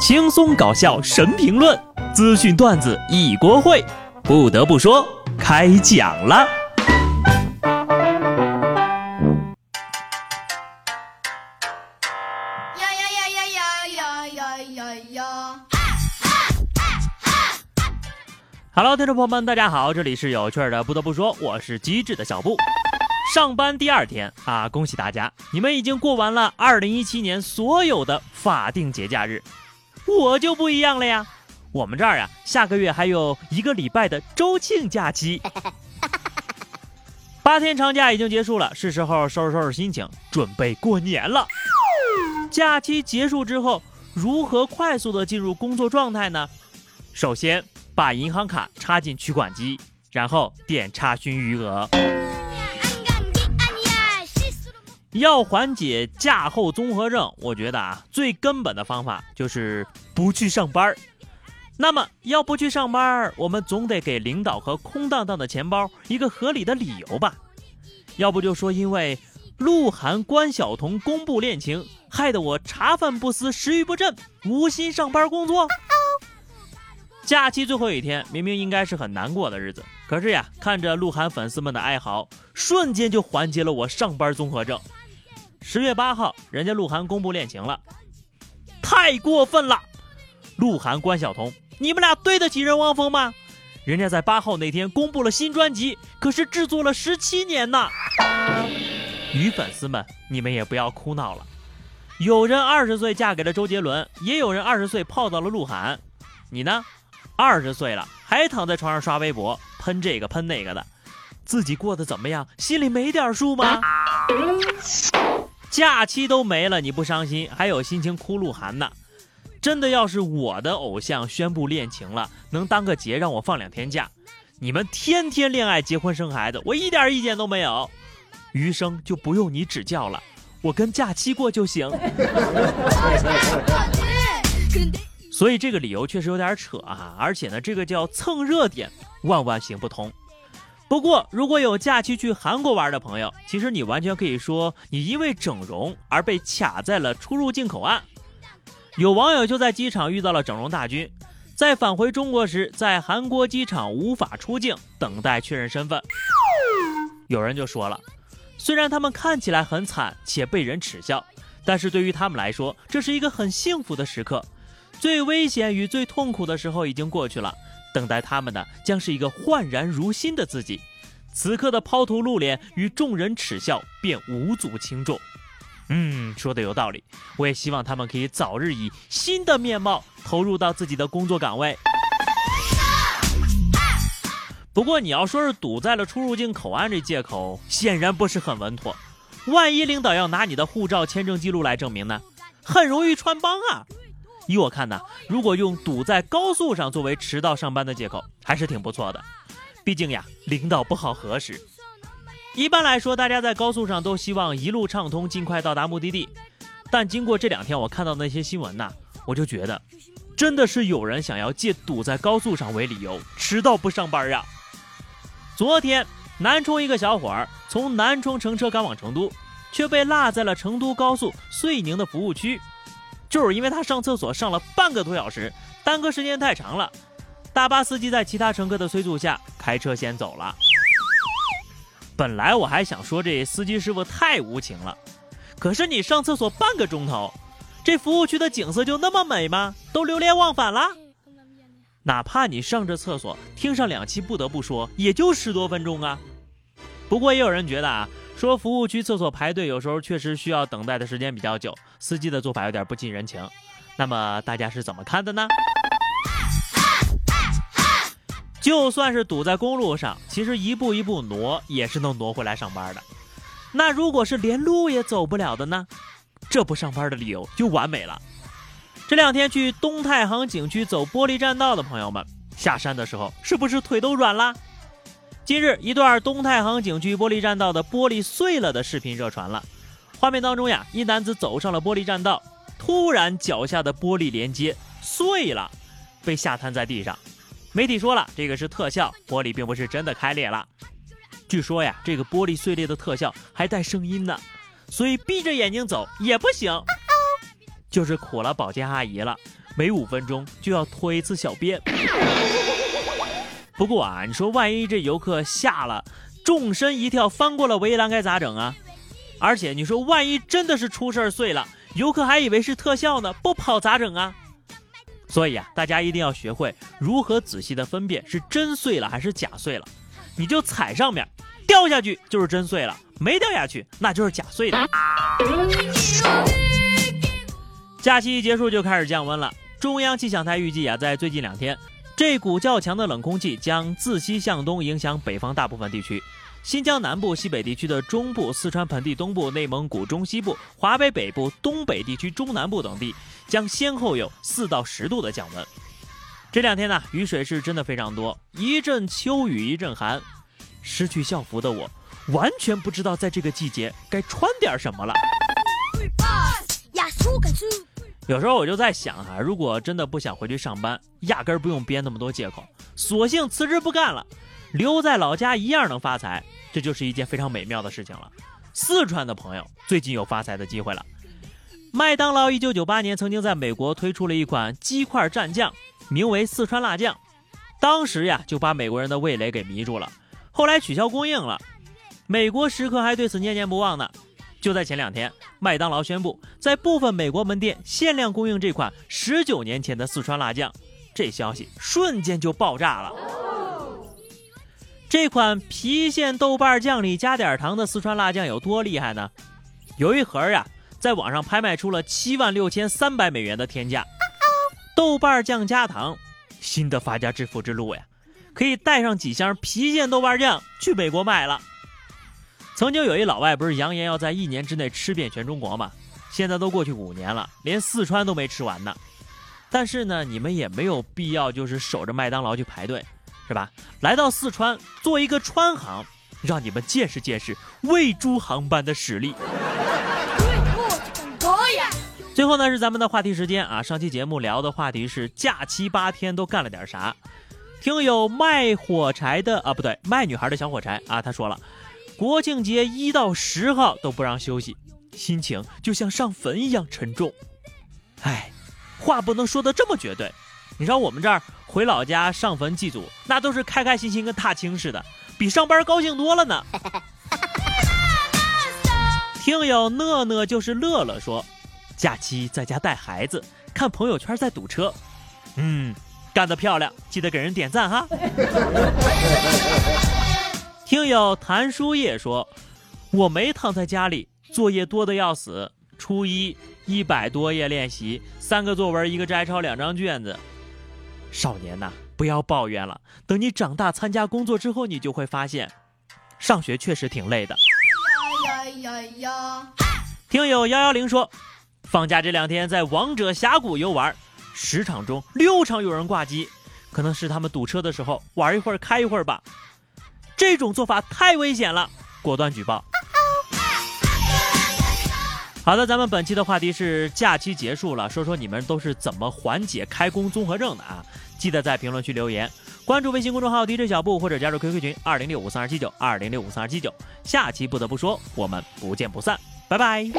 轻松搞笑神评论，资讯段子一锅烩。不得不说，开讲了。呀呀呀呀呀呀呀呀呀！哈喽，听众朋友们，大家好，这里是有趣的。不得不说，我是机智的小布。上班第二天啊，恭喜大家，你们已经过完了二零一七年所有的法定节假日，我就不一样了呀，我们这儿啊，下个月还有一个礼拜的周庆假期。八天长假已经结束了，是时候收拾收拾心情，准备过年了。假期结束之后，如何快速的进入工作状态呢？首先，把银行卡插进取款机，然后点查询余额。要缓解假后综合症，我觉得啊，最根本的方法就是不去上班。那么，要不去上班，我们总得给领导和空荡荡的钱包一个合理的理由吧？要不就说因为鹿晗、关晓彤公布恋情，害得我茶饭不思、食欲不振，无心上班工作。假期最后一天，明明应该是很难过的日子，可是呀，看着鹿晗粉丝们的哀嚎，瞬间就缓解了我上班综合症。十月八号，人家鹿晗公布恋情了，太过分了！鹿晗、关晓彤，你们俩对得起人汪峰吗？人家在八号那天公布了新专辑，可是制作了十七年呢。女粉丝们，你们也不要哭闹了。有人二十岁嫁给了周杰伦，也有人二十岁泡到了鹿晗。你呢？二十岁了，还躺在床上刷微博，喷这个喷那个的，自己过得怎么样？心里没点数吗？假期都没了，你不伤心，还有心情哭鹿晗呢？真的要是我的偶像宣布恋情了，能当个节让我放两天假，你们天天恋爱、结婚、生孩子，我一点意见都没有。余生就不用你指教了，我跟假期过就行。所以这个理由确实有点扯啊，而且呢，这个叫蹭热点，万万行不通。不过，如果有假期去韩国玩的朋友，其实你完全可以说你因为整容而被卡在了出入境口岸。有网友就在机场遇到了整容大军，在返回中国时，在韩国机场无法出境，等待确认身份。有人就说了，虽然他们看起来很惨且被人耻笑，但是对于他们来说，这是一个很幸福的时刻。最危险与最痛苦的时候已经过去了，等待他们的将是一个焕然如新的自己。此刻的抛头露脸与众人耻笑便无足轻重。嗯，说的有道理。我也希望他们可以早日以新的面貌投入到自己的工作岗位。不过你要说是堵在了出入境口岸这借口，显然不是很稳妥。万一领导要拿你的护照、签证记录来证明呢？很容易穿帮啊！依我看呢，如果用堵在高速上作为迟到上班的借口，还是挺不错的。毕竟呀，领导不好核实。一般来说，大家在高速上都希望一路畅通，尽快到达目的地。但经过这两天我看到那些新闻呐，我就觉得，真的是有人想要借堵在高速上为理由迟到不上班啊。昨天，南充一个小伙儿从南充乘车赶往成都，却被落在了成都高速遂宁的服务区。就是因为他上厕所上了半个多小时，耽搁时间太长了。大巴司机在其他乘客的催促下，开车先走了。本来我还想说这司机师傅太无情了，可是你上厕所半个钟头，这服务区的景色就那么美吗？都流连忘返了？哪怕你上着厕所听上两期，不得不说也就十多分钟啊。不过也有人觉得啊。说服务区厕所排队有时候确实需要等待的时间比较久，司机的做法有点不近人情。那么大家是怎么看的呢？就算是堵在公路上，其实一步一步挪也是能挪回来上班的。那如果是连路也走不了的呢？这不上班的理由就完美了。这两天去东太行景区走玻璃栈道的朋友们，下山的时候是不是腿都软了？近日，一段东太行景区玻璃栈道的玻璃碎了的视频热传了。画面当中呀，一男子走上了玻璃栈道，突然脚下的玻璃连接碎了，被吓瘫在地上。媒体说了，这个是特效，玻璃并不是真的开裂了。据说呀，这个玻璃碎裂的特效还带声音呢，所以闭着眼睛走也不行。就是苦了保洁阿姨了，每五分钟就要拖一次小便。不过啊，你说万一这游客吓了，纵身一跳翻过了围栏该咋整啊？而且你说万一真的是出事儿碎了，游客还以为是特效呢，不跑咋整啊？所以啊，大家一定要学会如何仔细的分辨是真碎了还是假碎了。你就踩上面，掉下去就是真碎了，没掉下去那就是假碎的。假期一结束就开始降温了，中央气象台预计啊，在最近两天。这股较强的冷空气将自西向东影响北方大部分地区，新疆南部、西北地区的中部、四川盆地东部、内蒙古中西部、华北北部、东北地区中南部等地将先后有四到十度的降温。这两天呢，雨水是真的非常多，一阵秋雨一阵寒，失去校服的我完全不知道在这个季节该穿点什么了。有时候我就在想哈，如果真的不想回去上班，压根儿不用编那么多借口，索性辞职不干了，留在老家一样能发财，这就是一件非常美妙的事情了。四川的朋友最近有发财的机会了。麦当劳一九九八年曾经在美国推出了一款鸡块蘸酱，名为四川辣酱，当时呀就把美国人的味蕾给迷住了。后来取消供应了，美国食客还对此念念不忘呢。就在前两天，麦当劳宣布在部分美国门店限量供应这款十九年前的四川辣酱，这消息瞬间就爆炸了。这款郫县豆瓣酱里加点糖的四川辣酱有多厉害呢？有一盒呀，在网上拍卖出了七万六千三百美元的天价。豆瓣酱加糖，新的发家致富之路呀，可以带上几箱郫县豆瓣酱去美国卖了。曾经有一老外不是扬言要在一年之内吃遍全中国吗？现在都过去五年了，连四川都没吃完呢。但是呢，你们也没有必要就是守着麦当劳去排队，是吧？来到四川做一个川航，让你们见识见识喂猪航班的实力。最后呢，是咱们的话题时间啊！上期节目聊的话题是假期八天都干了点啥？听友卖火柴的啊，不对，卖女孩的小火柴啊，他说了。国庆节一到十号都不让休息，心情就像上坟一样沉重。哎，话不能说的这么绝对。你知道我们这儿回老家上坟祭祖，那都是开开心心跟踏青似的，比上班高兴多了呢。听友乐乐就是乐乐说，假期在家带孩子，看朋友圈在堵车。嗯，干得漂亮，记得给人点赞哈。听友谭书叶说：“我没躺在家里，作业多的要死。初一一百多页练习，三个作文，一个摘抄，两张卷子。少年呐，不要抱怨了。等你长大参加工作之后，你就会发现，上学确实挺累的。”呀呀呀！听友幺幺零说：“放假这两天在王者峡谷游玩，十场中六场有人挂机，可能是他们堵车的时候玩一会儿开一会儿吧。”这种做法太危险了，果断举报。好的，咱们本期的话题是假期结束了，说说你们都是怎么缓解开工综合症的啊？记得在评论区留言，关注微信公众号 DJ 小布或者加入 QQ 群二零六五三二七九二零六五三二七九。下期不得不说，我们不见不散，拜拜。